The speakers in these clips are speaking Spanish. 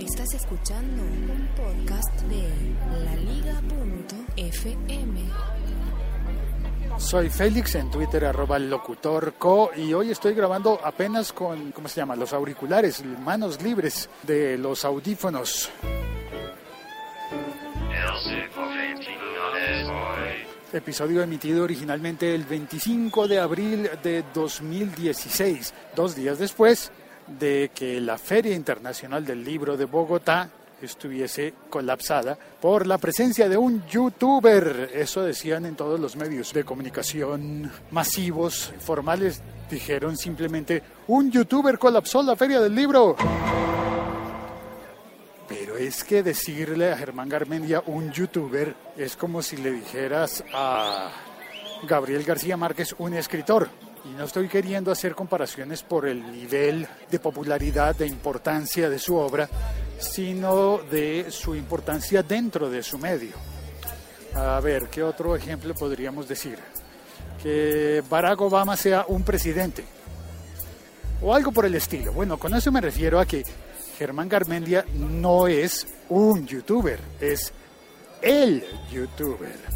Estás escuchando un podcast de laliga.fm. Soy Félix en Twitter, arroba locutorco, y hoy estoy grabando apenas con, ¿cómo se llama? Los auriculares, manos libres de los audífonos. Episodio emitido originalmente el 25 de abril de 2016, dos días después de que la Feria Internacional del Libro de Bogotá estuviese colapsada por la presencia de un youtuber. Eso decían en todos los medios de comunicación masivos, formales. Dijeron simplemente, un youtuber colapsó la Feria del Libro. Pero es que decirle a Germán Garmendia un youtuber es como si le dijeras a Gabriel García Márquez un escritor. Y no estoy queriendo hacer comparaciones por el nivel de popularidad, de importancia de su obra, sino de su importancia dentro de su medio. A ver, ¿qué otro ejemplo podríamos decir? Que Barack Obama sea un presidente o algo por el estilo. Bueno, con eso me refiero a que Germán Garmendia no es un youtuber, es el youtuber.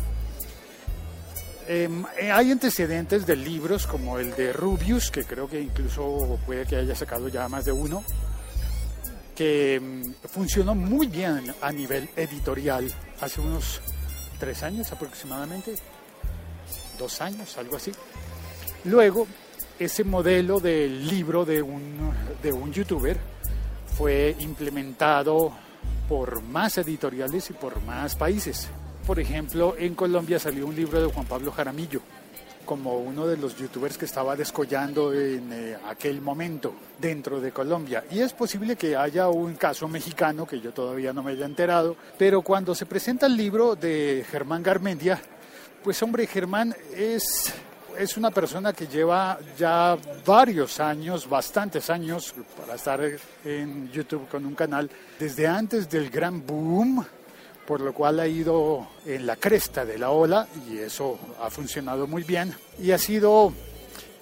Em, eh, hay antecedentes de libros como el de Rubius, que creo que incluso puede que haya sacado ya más de uno, que em, funcionó muy bien a nivel editorial hace unos tres años aproximadamente, dos años, algo así. Luego, ese modelo del libro de un, de un youtuber fue implementado por más editoriales y por más países. Por ejemplo, en Colombia salió un libro de Juan Pablo Jaramillo, como uno de los youtubers que estaba descollando en eh, aquel momento dentro de Colombia. Y es posible que haya un caso mexicano que yo todavía no me haya enterado, pero cuando se presenta el libro de Germán Garmendia, pues hombre, Germán es es una persona que lleva ya varios años, bastantes años, para estar en YouTube con un canal, desde antes del gran boom por lo cual ha ido en la cresta de la ola y eso ha funcionado muy bien. Y ha sido,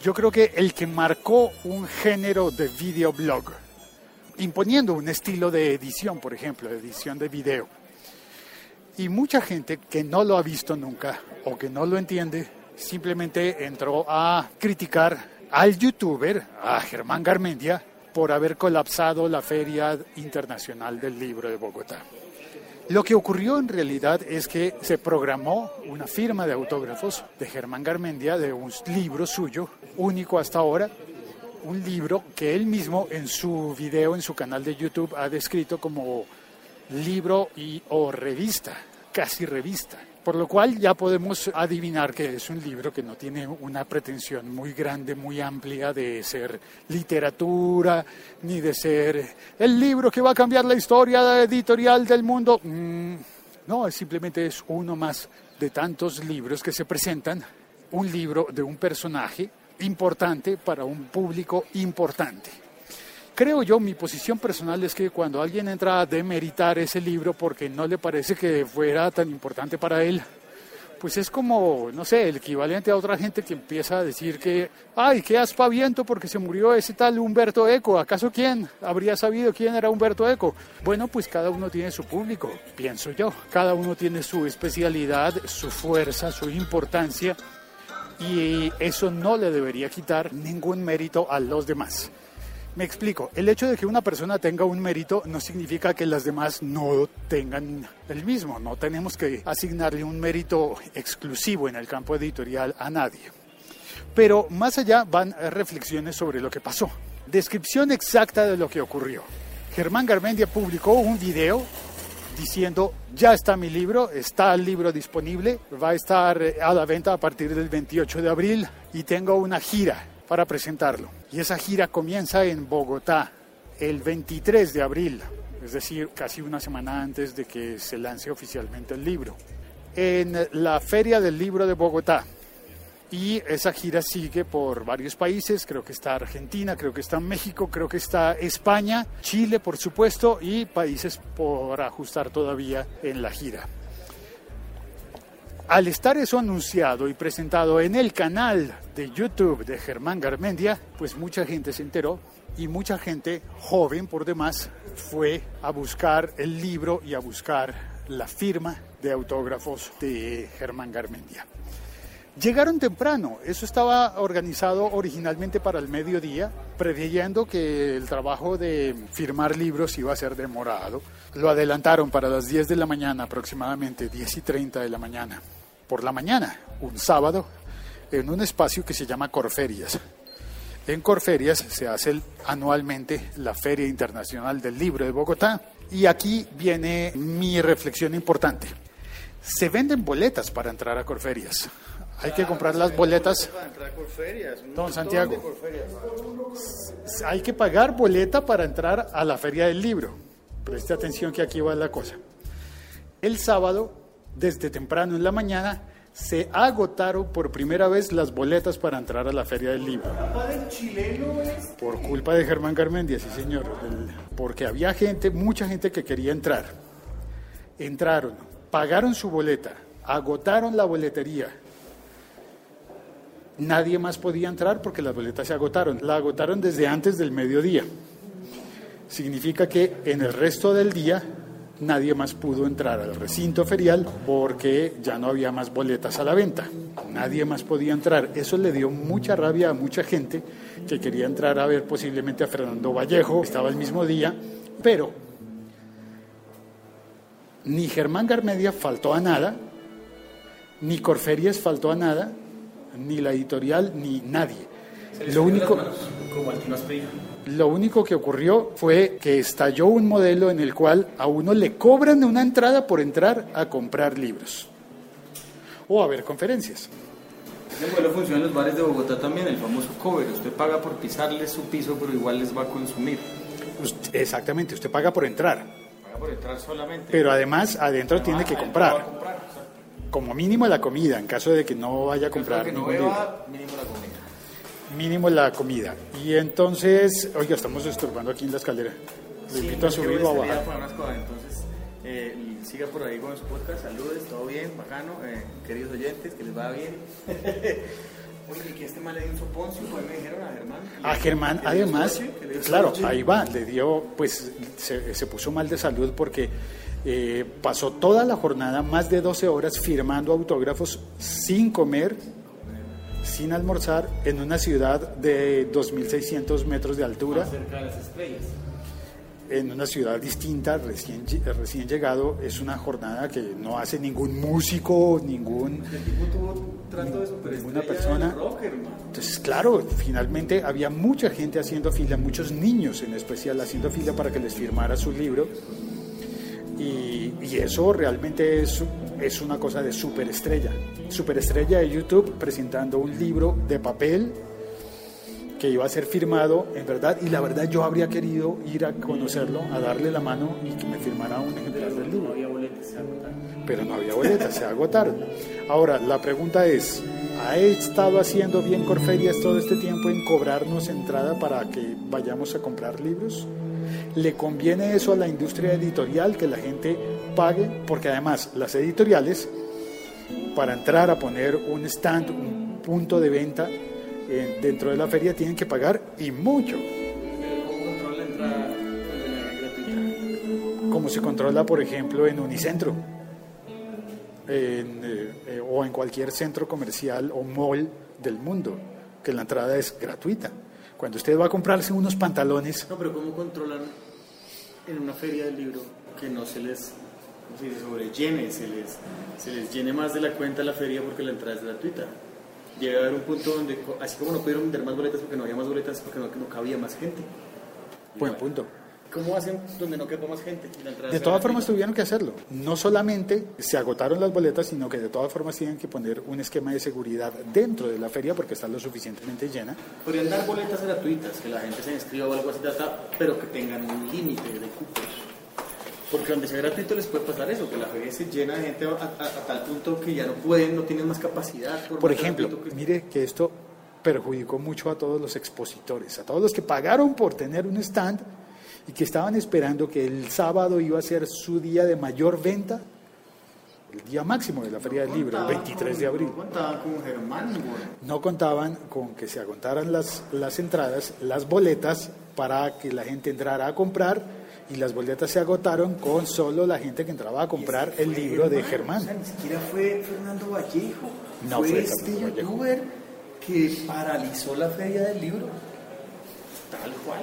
yo creo que el que marcó un género de videoblog, imponiendo un estilo de edición, por ejemplo, edición de video. Y mucha gente que no lo ha visto nunca o que no lo entiende, simplemente entró a criticar al youtuber, a Germán Garmendia, por haber colapsado la Feria Internacional del Libro de Bogotá. Lo que ocurrió en realidad es que se programó una firma de autógrafos de Germán Garmendia de un libro suyo, único hasta ahora, un libro que él mismo en su video, en su canal de YouTube, ha descrito como libro y o revista, casi revista. Por lo cual ya podemos adivinar que es un libro que no tiene una pretensión muy grande, muy amplia de ser literatura, ni de ser el libro que va a cambiar la historia editorial del mundo. Mm, no, simplemente es uno más de tantos libros que se presentan, un libro de un personaje importante para un público importante. Creo yo, mi posición personal es que cuando alguien entra a demeritar ese libro porque no le parece que fuera tan importante para él, pues es como, no sé, el equivalente a otra gente que empieza a decir que, ay, qué aspaviento porque se murió ese tal Humberto Eco. ¿Acaso quién habría sabido quién era Humberto Eco? Bueno, pues cada uno tiene su público, pienso yo. Cada uno tiene su especialidad, su fuerza, su importancia y eso no le debería quitar ningún mérito a los demás. Me explico, el hecho de que una persona tenga un mérito no significa que las demás no tengan el mismo, no tenemos que asignarle un mérito exclusivo en el campo editorial a nadie. Pero más allá van reflexiones sobre lo que pasó, descripción exacta de lo que ocurrió. Germán Garmendia publicó un video diciendo, ya está mi libro, está el libro disponible, va a estar a la venta a partir del 28 de abril y tengo una gira para presentarlo. Y esa gira comienza en Bogotá el 23 de abril, es decir, casi una semana antes de que se lance oficialmente el libro, en la Feria del Libro de Bogotá. Y esa gira sigue por varios países, creo que está Argentina, creo que está México, creo que está España, Chile por supuesto y países por ajustar todavía en la gira. Al estar eso anunciado y presentado en el canal de YouTube de Germán Garmendia, pues mucha gente se enteró y mucha gente joven por demás fue a buscar el libro y a buscar la firma de autógrafos de Germán Garmendia. Llegaron temprano, eso estaba organizado originalmente para el mediodía, preveyendo que el trabajo de firmar libros iba a ser demorado. Lo adelantaron para las 10 de la mañana, aproximadamente 10 y 30 de la mañana. Por la mañana, un sábado, en un espacio que se llama Corferias. En Corferias se hace anualmente la Feria Internacional del Libro de Bogotá. Y aquí viene mi reflexión importante. Se venden boletas para entrar a Corferias. Hay que comprar las boletas. Don Santiago, hay que pagar boleta para entrar a la feria del libro. Preste atención que aquí va la cosa. El sábado, desde temprano en la mañana, se agotaron por primera vez las boletas para entrar a la feria del libro. Por culpa de Germán Garmendia, sí señor. porque había gente, mucha gente que quería entrar. Entraron, pagaron su boleta, agotaron la boletería nadie más podía entrar porque las boletas se agotaron. La agotaron desde antes del mediodía. Significa que en el resto del día nadie más pudo entrar al recinto ferial porque ya no había más boletas a la venta. Nadie más podía entrar. Eso le dio mucha rabia a mucha gente que quería entrar a ver posiblemente a Fernando Vallejo. Estaba el mismo día, pero ni Germán Garmedia faltó a nada, ni Corferias faltó a nada, ni la editorial, ni nadie. Lo único, lo único que ocurrió fue que estalló un modelo en el cual a uno le cobran una entrada por entrar a comprar libros o a ver conferencias. Ese modelo funciona en los bares de Bogotá también, el famoso cover. Usted paga por pisarle su piso, pero igual les va a consumir. exactamente, usted paga por entrar. Paga por entrar solamente. Pero además adentro tiene que comprar como mínimo la comida, en caso de que no vaya a comprar. Que no beba, mínimo la comida. Mínimo la comida. Y entonces, oiga, estamos estorbando aquí en la escalera. Le invito a subir o a bajar. Entonces, eh, siga por ahí con su podcast. Saludos, todo bien, bacano. Eh, queridos oyentes, que les va bien. Oye, que este mal le dio un soponcio, pues me dijeron a Germán. A Germán, además, claro, ahí va, le dio, pues se, se puso mal de salud porque eh, pasó toda la jornada, más de 12 horas, firmando autógrafos sin comer, sin almorzar, en una ciudad de 2.600 metros de altura. En una ciudad distinta, recién, recién llegado, es una jornada que no hace ningún músico, ningún, ninguna persona. Entonces, claro, finalmente había mucha gente haciendo fila, muchos niños en especial haciendo fila para que les firmara su libro. Y, eso realmente es, es una cosa de superestrella. Superestrella de YouTube presentando un libro de papel que iba a ser firmado, en verdad, y la verdad yo habría querido ir a conocerlo, a darle la mano y que me firmara un ejemplar del libro. No había boletas, se agotaron. Pero no había boletas, se agotaron. Ahora, la pregunta es, ¿ha estado haciendo bien Corferias todo este tiempo en cobrarnos entrada para que vayamos a comprar libros? ¿Le conviene eso a la industria editorial que la gente pague? Porque además las editoriales, para entrar a poner un stand, un punto de venta eh, dentro de la feria, tienen que pagar y mucho. Como se controla, por ejemplo, en Unicentro. En, eh, eh, o en cualquier centro comercial o mall del mundo, que la entrada es gratuita. Cuando usted va a comprarse unos pantalones... No, pero ¿cómo controlan en una feria del libro que no se les se sobrellene, se les, se les llene más de la cuenta la feria porque la entrada es gratuita? Llega a haber un punto donde, así como no pudieron vender más boletas porque no había más boletas, porque no, no cabía más gente. Buen punto. ¿Cómo hacen donde no quepa más gente? de todas formas tuvieron que hacerlo. No solamente se agotaron las boletas, sino que de todas formas tienen que poner un esquema de seguridad dentro de la feria porque está lo suficientemente llena. Podrían dar boletas gratuitas, que la gente se inscriba o algo así, pero que tengan un límite de cupos. Porque donde sea gratuito les puede pasar eso, que la feria se llena de gente a, tal punto que ya no pueden, no tienen más capacidad. Por, por ejemplo, mire que esto perjudicó mucho a todos los expositores, a todos los que pagaron por tener un stand y que estaban esperando que el sábado iba a ser su día de mayor venta, el día máximo de la Feria del Libro, el 23 de abril. No contaban con Germán. No contaban con que se agotaran las, las entradas, las boletas, para que la gente entrara a comprar y las boletas se agotaron con solo la gente que entraba a comprar el libro de Germán. O sea, ni siquiera fue Fernando Vallejo. No fue, fue este Vallejo. youtuber que paralizó la feria del libro. Tal cual.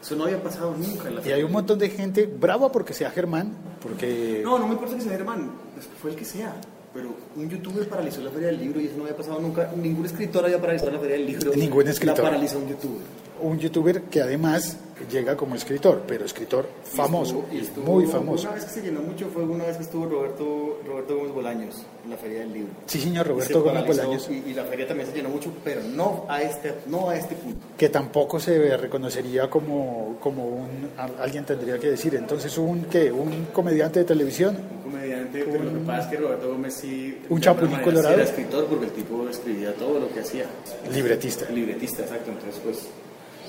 Eso no había pasado nunca en la Y hay un montón de gente brava porque sea Germán, porque No, no me importa que sea Germán, pues fue el que sea. Pero un youtuber paralizó la feria del libro y eso no había pasado nunca. Ningún escritor había paralizado la feria del libro. Ningún escritor. La paralizó un youtuber. un youtuber que además llega como escritor, pero escritor Y famoso, estuvo- y estuvo- muy famoso. Una vez que se llenó mucho fue una vez que estuvo Roberto, Roberto Gómez Bolaños en la feria del libro. Sí, señor, Roberto Gómez Bolaños, Y, y la feria también se llenó mucho, pero no a este, no a este punto. que tampoco se reconocería como, como un, alguien tendría que decir, entonces un, ¿qué? un comediante de televisión, Un comediante, pero lo que pasa es que Roberto Gómez sí... Un chapulín colorado. Era escritor porque el tipo escribía todo lo que hacía. libretista. Libretista, exacto. Entonces, pues,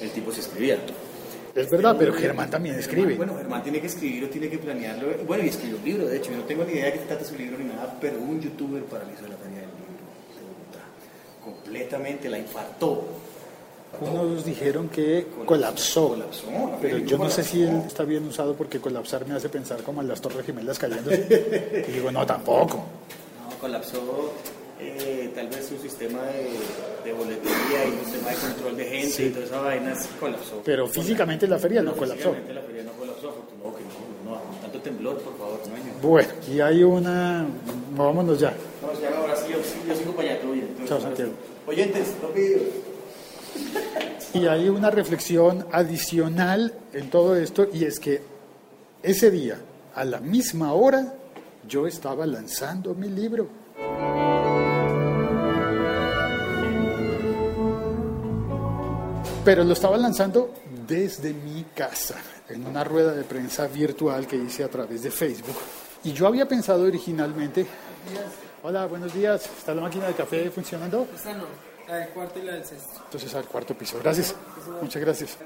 el tipo se escribía. Es verdad, pero Germán también escribe. Bueno, Germán tiene que escribir o tiene que planearlo. Bueno, y escribió un libro, de hecho. Yo no tengo ni idea de qué trata su libro ni nada, pero un youtuber paralizó la feria del libro de Bogotá. Completamente, la infartó. Unos dijeron que colapsó, Colapsó, la pero yo no sé si él está bien usado porque colapsar me hace pensar como en las torres gemelas cayéndose. Y digo, no, tampoco. No, colapsó eh, tal vez su sistema de, de boletería y un sistema de control de gente Sí. y toda esa vaina sí colapsó. Pero físicamente la feria no colapsó. Físicamente la feria no colapsó, afortunado que no, no, no, tanto temblor, por favor, no Bueno, y hay una... Vámonos ya. No, se llama ahora sí, yo, yo sigo para allá. Entonces, Chao, Santiago. Oyentes, no pido. Y hay una reflexión adicional en todo esto y es que ese día, a la misma hora, yo estaba lanzando mi libro. Pero lo estaba lanzando desde mi casa, en una rueda de prensa virtual que hice a través de Facebook. Y yo había pensado originalmente... Hola, buenos días. ¿Está la máquina de café funcionando? No, la del cuarto y la del sexto. Entonces al cuarto piso. Gracias. Muchas gracias.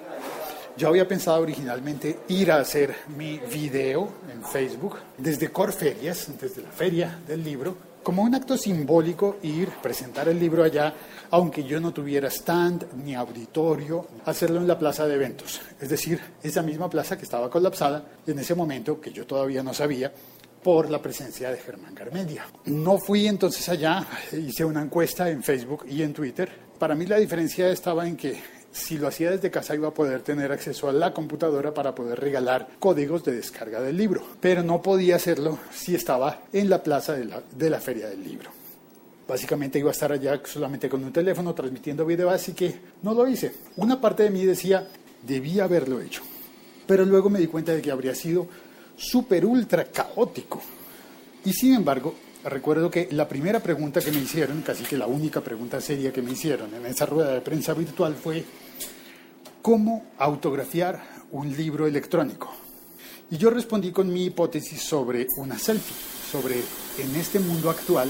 Yo había pensado originalmente ir a hacer mi video en Facebook desde Corferias, desde la feria del libro, como un acto simbólico ir, presentar el libro allá, aunque yo no tuviera stand ni auditorio, hacerlo en la plaza de eventos. Es decir, esa misma plaza que estaba colapsada en ese momento, que yo todavía no sabía, por la presencia de Germán Garmendia. No fui entonces allá, hice una encuesta en Facebook y en Twitter. Para mí la diferencia estaba en que si lo hacía desde casa iba a poder tener acceso a la computadora para poder regalar códigos de descarga del libro, pero no podía hacerlo si estaba en la plaza de la, de la feria del libro. Básicamente iba a estar allá solamente con un teléfono transmitiendo video, así que no lo hice. Una parte de mí decía, debía haberlo hecho, pero luego me di cuenta de que habría sido súper ultra caótico. Y sin embargo, recuerdo que la primera pregunta que me hicieron, casi que la única pregunta seria que me hicieron en esa rueda de prensa virtual fue, ¿cómo autografiar un libro electrónico? Y yo respondí con mi hipótesis sobre una selfie, sobre en este mundo actual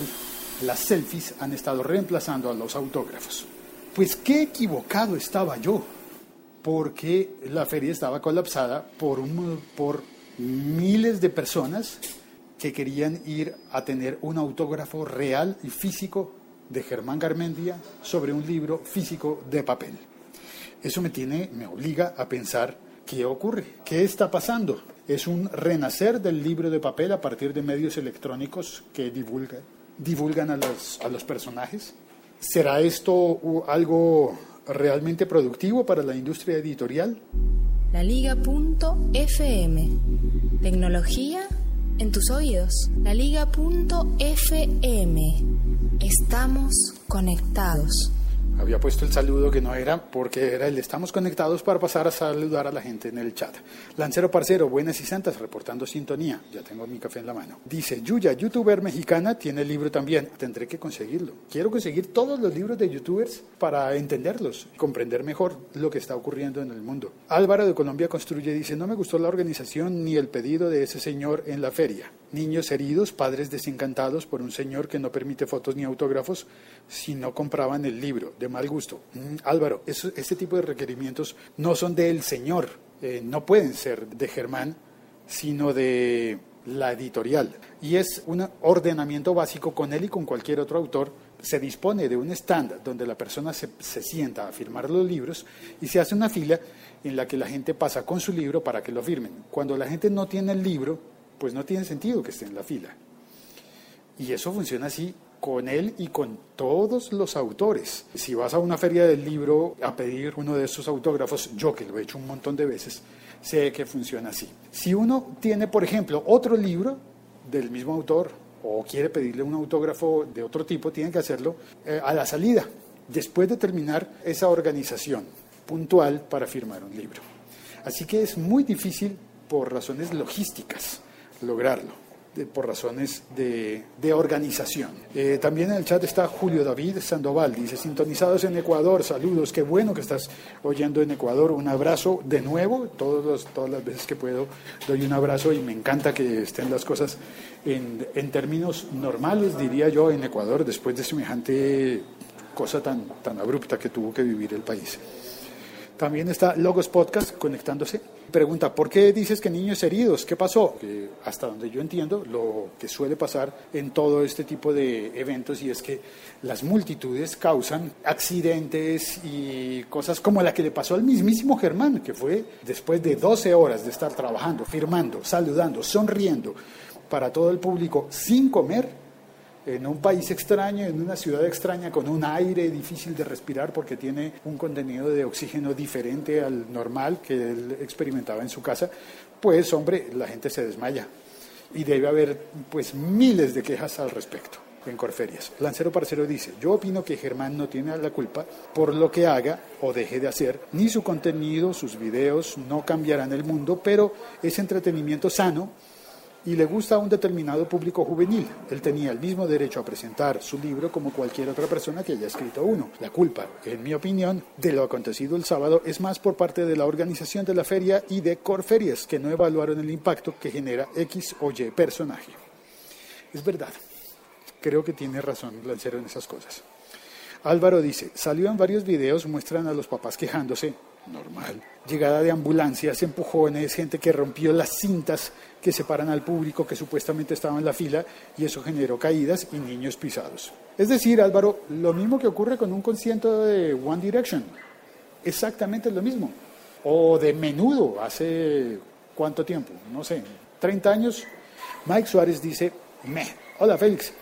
las selfies han estado reemplazando a los autógrafos. Pues qué equivocado estaba yo, porque la feria estaba colapsada por, un, por miles de personas que querían ir a tener un autógrafo real y físico de Germán Garmendia sobre un libro físico de papel. Eso me tiene, me obliga a pensar qué ocurre, qué está pasando. Es un renacer del libro de papel a partir de medios electrónicos que divulgan, divulgan a, los, a los personajes. ¿Será esto algo realmente productivo para la industria editorial? Laliga.fm Tecnología en tus oídos. Laliga.fm Estamos conectados. Había puesto el saludo que no era porque era el estamos conectados para pasar a saludar a la gente en el chat. Lancero Parcero, buenas y santas, reportando sintonía. Ya tengo mi café en la mano. Dice, Yuya, youtuber mexicana, tiene libro también. Tendré que conseguirlo. Quiero conseguir todos los libros de youtubers para entenderlos comprender mejor lo que está ocurriendo en el mundo. Álvaro de Colombia Construye dice, no me gustó la organización ni el pedido de ese señor en la feria. Niños heridos, padres desencantados por un señor que no permite fotos ni autógrafos si no compraban el libro, mal gusto. Mm, Álvaro, eso, este tipo de requerimientos no son del señor, eh, no pueden ser de Germán, sino de la editorial. Y es un ordenamiento básico con él y con cualquier otro autor se dispone de un stand donde la persona se, se, sienta a firmar los libros y se hace una fila en la que la gente pasa con su libro para que lo firmen. Cuando la gente no tiene el libro, pues no tiene sentido que esté en la fila. Y eso funciona así con él y con todos los autores. Si vas a una feria del libro a pedir uno de esos autógrafos, yo que lo he hecho un montón de veces, sé que funciona así. Si uno tiene, por ejemplo, otro libro del mismo autor o quiere pedirle un autógrafo de otro tipo, tiene que hacerlo eh, a la salida, después de terminar esa organización puntual para firmar un libro. Así que es muy difícil por razones logísticas lograrlo por razones de, de organización. Eh, también en el chat está Julio David Sandoval, dice, sintonizados en Ecuador, saludos, qué bueno que estás oyendo en Ecuador, un abrazo de nuevo, todos todas las veces que puedo doy un abrazo y me encanta que estén las cosas en, en términos normales, diría yo, en Ecuador, después de semejante cosa tan, tan abrupta que tuvo que vivir el país. También está Logos Podcast conectándose. Pregunta, ¿por qué dices que niños heridos? ¿Qué pasó? Hasta donde yo entiendo, lo que suele pasar en todo este tipo de eventos y es que las multitudes causan accidentes y cosas como la que le pasó al mismísimo Germán, que fue después de 12 horas de estar trabajando, firmando, saludando, sonriendo para todo el público sin comer, en un país extraño, en una ciudad extraña, con un aire difícil de respirar porque tiene un contenido de oxígeno diferente al normal que él experimentaba en su casa, pues hombre, la gente se desmaya. Y debe haber pues miles de quejas al respecto en Corferias. Lancero Parcero dice, yo opino que Germán no tiene la culpa por lo que haga o deje de hacer, ni su contenido, sus videos no cambiarán el mundo, pero es entretenimiento sano y le gusta a un determinado público juvenil. Él tenía el mismo derecho a presentar su libro como cualquier otra persona que haya escrito uno. La culpa, en mi opinión, de lo acontecido el sábado es más por parte de la organización de la feria y de Corferias, que no evaluaron el impacto que genera X o Y personaje. Es verdad. Creo que tiene razón Lancero en esas cosas. Álvaro dice, salió en varios videos, muestran a los papás quejándose, normal. Llegada de ambulancias, empujones, gente que rompió las cintas que separan al público que supuestamente estaba en la fila y eso generó caídas y niños pisados. Es decir, Álvaro, lo mismo que ocurre con un concierto de One Direction. Exactamente lo mismo. O de menudo, hace cuánto tiempo, no sé, 30 años. Mike Suárez dice, me, hola Félix,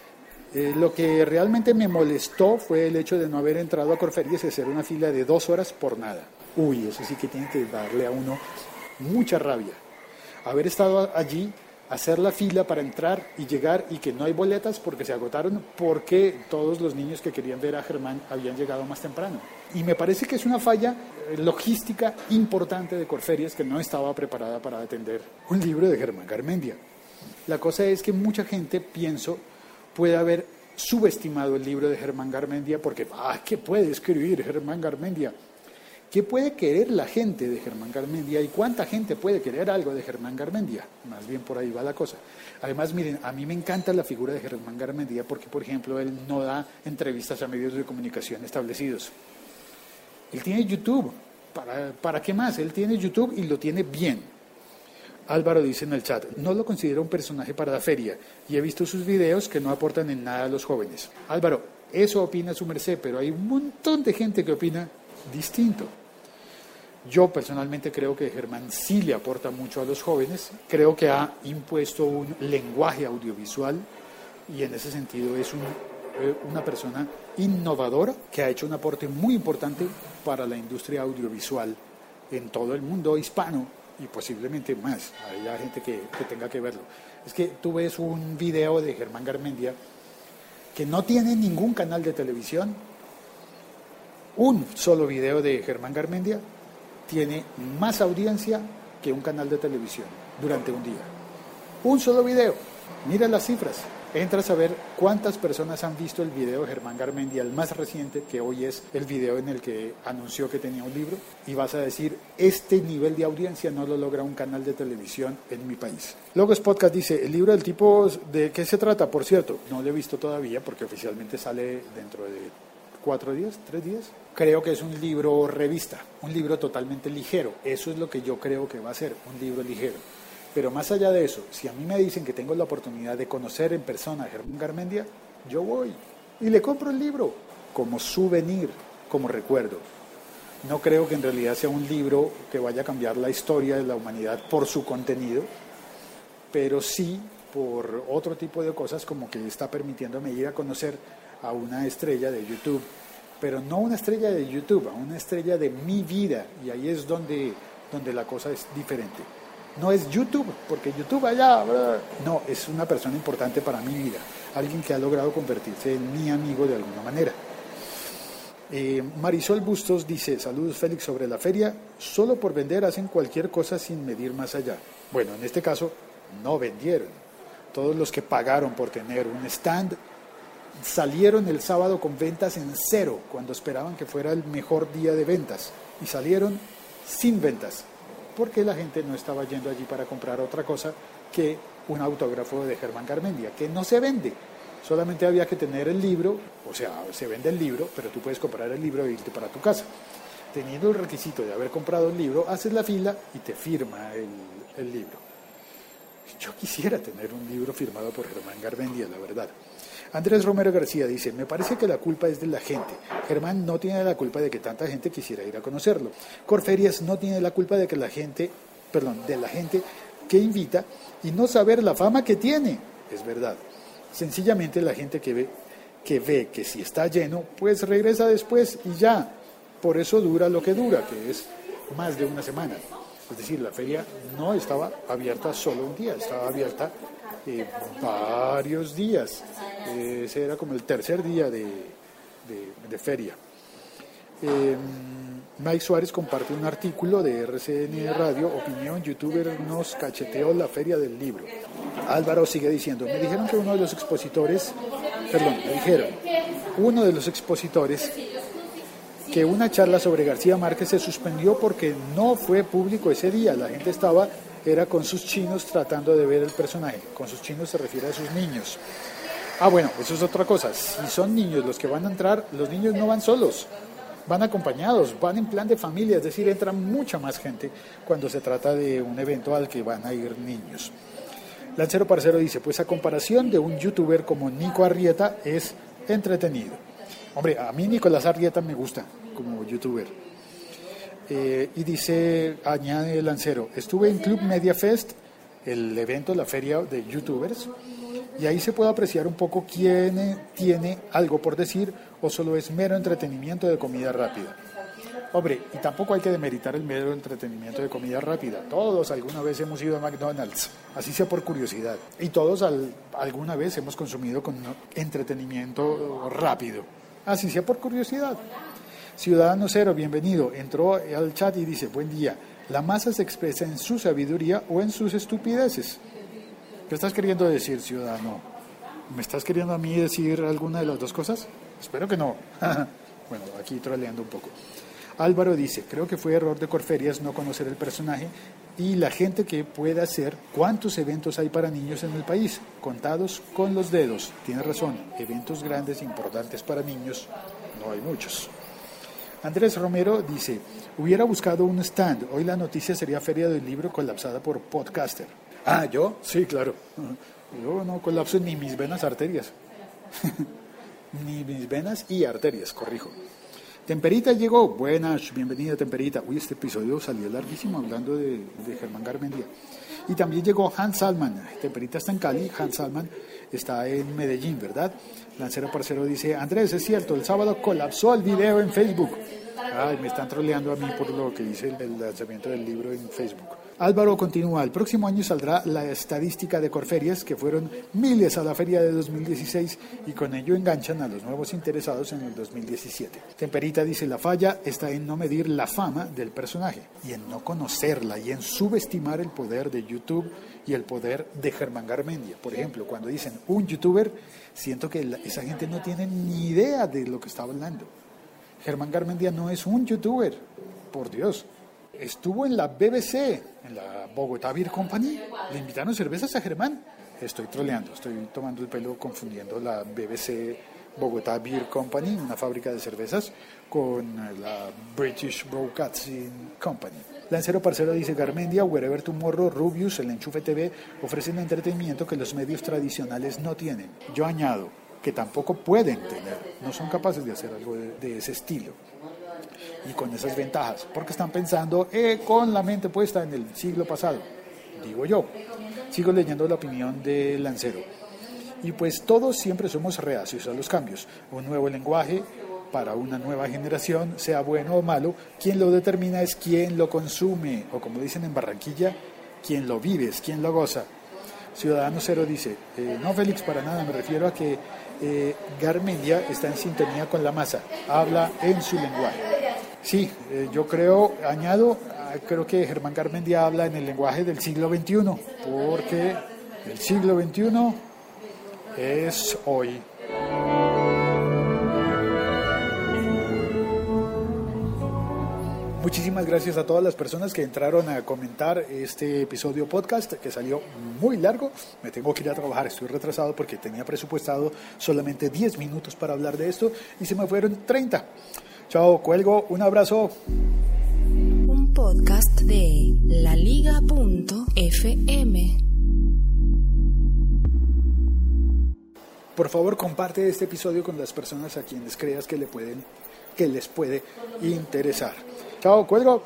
eh, lo que realmente me molestó fue el hecho de no haber entrado a Corferías y hacer una fila de dos horas por nada. Uy, eso sí que tiene que darle a uno mucha rabia haber estado allí, hacer la fila para entrar y llegar y que no hay boletas porque se agotaron porque todos los niños que querían ver a Germán habían llegado más temprano. Y me parece que es una falla eh, logística importante de Corferias que no estaba preparada para atender un libro de Germán Garmendia. La cosa es que mucha gente, pienso, puede haber subestimado el libro de Germán Garmendia porque, ah, ¿qué puede escribir Germán Garmendia? ¿Qué puede querer la gente de Germán Garmendia y cuánta gente puede querer algo de Germán Garmendia? Más bien por ahí va la cosa. Además, miren, a mí me encanta la figura de Germán Garmendia porque, por ejemplo, él no da entrevistas a medios de comunicación establecidos. Él tiene YouTube. ¿Para, ¿Para qué más? Él tiene YouTube y lo tiene bien. Álvaro dice en el chat, no lo considero un personaje para la feria y he visto sus videos que no aportan en nada a los jóvenes. Álvaro, eso opina su merced, pero hay un montón de gente que opina distinto. Yo personalmente creo que Germán sí le aporta mucho a los jóvenes, creo que ha impuesto un lenguaje audiovisual y en ese sentido es eh, una persona innovadora que ha hecho un aporte muy importante para la industria audiovisual en todo el mundo hispano y posiblemente más. Hay gente que, que tenga que verlo. Es que tú ves un video de Germán Garmendia que no tiene ningún canal de televisión, un solo video de Germán Garmendia tiene más audiencia que un canal de televisión durante un día. Un solo video. Mira las cifras. Entras a ver cuántas personas han visto el video de Germán Garmendia, el más reciente, que hoy es el video en el que anunció que tenía un libro, y vas a decir, este nivel de audiencia no lo logra un canal de televisión en mi país. Logos Podcast dice, el libro del tipo, ¿de qué se trata? Por cierto, no lo he visto todavía porque oficialmente sale dentro de cuatro días, tres días. Creo que es un libro revista, un libro totalmente ligero. Eso es lo que yo creo que va a ser, un libro ligero. Pero más allá de eso, si a mí me dicen que tengo la oportunidad de conocer en persona a Germán Garmendia, yo voy. y le compro el libro como souvenir, como recuerdo. No creo que en realidad sea un libro que vaya a cambiar la historia de la humanidad por su contenido, pero sí por otro tipo de cosas como que está permitiéndome ir a conocer a una estrella de YouTube, pero no una estrella de YouTube, una estrella de mi vida, y ahí es donde, donde la cosa es diferente. No es YouTube, porque YouTube allá, no, es una persona importante para mi vida, alguien que ha logrado convertirse en mi amigo de alguna manera. Eh, Marisol Bustos dice, saludos Félix sobre la feria, solo por vender hacen cualquier cosa sin medir más allá. Bueno, en este caso no vendieron. Todos los que pagaron por tener un stand salieron el sábado con ventas en cero, cuando esperaban que fuera el mejor día de ventas, y salieron sin ventas, porque la gente no estaba yendo allí para comprar otra cosa que un autógrafo de Germán Garmendia, que no se vende. Solamente había que tener el libro, o sea, se vende el libro, pero tú puedes comprar el libro e irte para tu casa. Teniendo el requisito de haber comprado el libro, haces la fila y te firma el, el libro. Yo quisiera tener un libro firmado por Germán Garmendia, la verdad. Andrés Romero García dice, me parece que la culpa es de la gente. Germán no tiene la culpa de que tanta gente quisiera ir a conocerlo. Corferias no tiene la culpa de que la gente, perdón, de la gente que invita y no saber la fama que tiene. Es verdad. Sencillamente la gente que ve que ve que si está lleno, pues regresa después y ya. Por eso dura lo que dura, que es más de una semana. Es decir, la feria no estaba abierta solo un día, estaba abierta eh, varios días. Ese era como el tercer día de, de, feria. Eh, Mike Suárez comparte un artículo de RCN Radio, Opinión, youtuber nos cacheteó la feria del libro. Álvaro sigue diciendo, me dijeron que uno de los expositores, perdón, me dijeron, uno de los expositores que una charla sobre García Márquez se suspendió porque no fue público ese día, la gente estaba, era con sus chinos tratando de ver el personaje, con sus chinos se refiere a sus niños. Ah, bueno, eso es otra cosa, si son niños los que van a entrar, los niños no van solos, van acompañados, van en plan de familia, es decir, entra mucha más gente cuando se trata de un evento al que van a ir niños. Lancero Parcero dice, pues a comparación de un youtuber como Nico Arrieta es entretenido. Hombre, a mí Nicolás Arrieta me gusta como youtuber. Eh, y dice, añade Lancero, estuve en Club Media Fest, el evento, la feria de youtubers, y ahí se puede apreciar un poco quién tiene algo por decir o solo es mero entretenimiento de comida rápida. Hombre, y tampoco hay que demeritar el mero entretenimiento de comida rápida. Todos alguna vez hemos ido a McDonald's, así sea por curiosidad. Y todos alguna vez hemos consumido con entretenimiento rápido, así sea por curiosidad. Ciudadano Cero, bienvenido. Entró al chat y dice, buen día. La masa se expresa en su sabiduría o en sus estupideces. ¿Qué estás queriendo decir, ciudadano? ¿Me estás queriendo a mí decir alguna de las dos cosas? Espero que no. bueno, aquí troleando un poco. Álvaro dice, creo que fue error de Corferias no conocer el personaje y la gente que pueda hacer cuántos eventos hay para niños en el país, contados con los dedos. Tiene razón, eventos grandes importantes para niños no hay muchos. Andrés Romero dice, hubiera buscado un stand, hoy la noticia sería Feria del Libro colapsada por podcaster. Ah, ¿yo? Sí, claro. Yo no colapso ni mis venas arterias. ni mis venas y arterias, corrijo. Temperita llegó, buenas, bienvenida Temperita. Uy, este episodio salió larguísimo hablando de, Germán Garmendia. Y también llegó Hans Salman. Temperita está en Cali, Hans Salman está en Medellín, ¿verdad? Lancero Parcero dice, Andrés, es cierto, el sábado colapsó el video en Facebook. Ay, me están troleando a mí por lo que dice el lanzamiento del libro en Facebook. Álvaro continúa, el próximo año saldrá la estadística de Corferias, que fueron miles a la feria de 2016 y con ello enganchan a los nuevos interesados en el 2017. Temperita dice, la falla está en no medir la fama del personaje y en no conocerla y en subestimar el poder de YouTube y el poder de Germán Garmendia. Por ejemplo, cuando dicen un youtuber, siento que esa gente no tiene ni idea de lo que está hablando. Germán Garmendia no es un youtuber, por Dios estuvo en la BBC, en la Bogotá Beer Company. Le invitaron cervezas a Germán. Estoy troleando, estoy tomando el pelo confundiendo la BBC Bogotá Beer Company, una fábrica de cervezas, con la British Broadcasting Company. Lancero Parcero dice Garmendia, Wherever Tomorrow, Rubius, el Enchufe TV ofrecen entretenimiento que los medios tradicionales no tienen. Yo añado, que tampoco pueden tener, no son capaces de hacer algo de, de ese estilo y con esas ventajas, porque están pensando eh, con la mente puesta en el siglo pasado, digo yo. Sigo leyendo la opinión de Lancero. Y pues todos siempre somos reacios a los cambios. Un nuevo lenguaje para una nueva generación, sea bueno o malo, quien lo determina es quien lo consume, o como dicen en Barranquilla, quien lo vive, es quien lo goza. Ciudadano Cero dice, eh, no Félix, para nada, me refiero a que eh, Garmendia está en sintonía con la masa, habla en su lenguaje. Sí, eh, yo creo, añado, ah, creo que Germán Garmendia habla en el lenguaje del siglo XXI, porque el siglo XXI es hoy. Muchísimas gracias a todas las personas que entraron a comentar este episodio podcast que salió muy largo. Me tengo que ir a trabajar, estoy retrasado porque tenía presupuestado solamente 10 minutos para hablar de esto y se me fueron 30. Chao, cuelgo, un abrazo. Un podcast de laliga.fm. Por favor, comparte este episodio con las personas a quienes creas que le pueden que les puede interesar. Chao, cuelgo.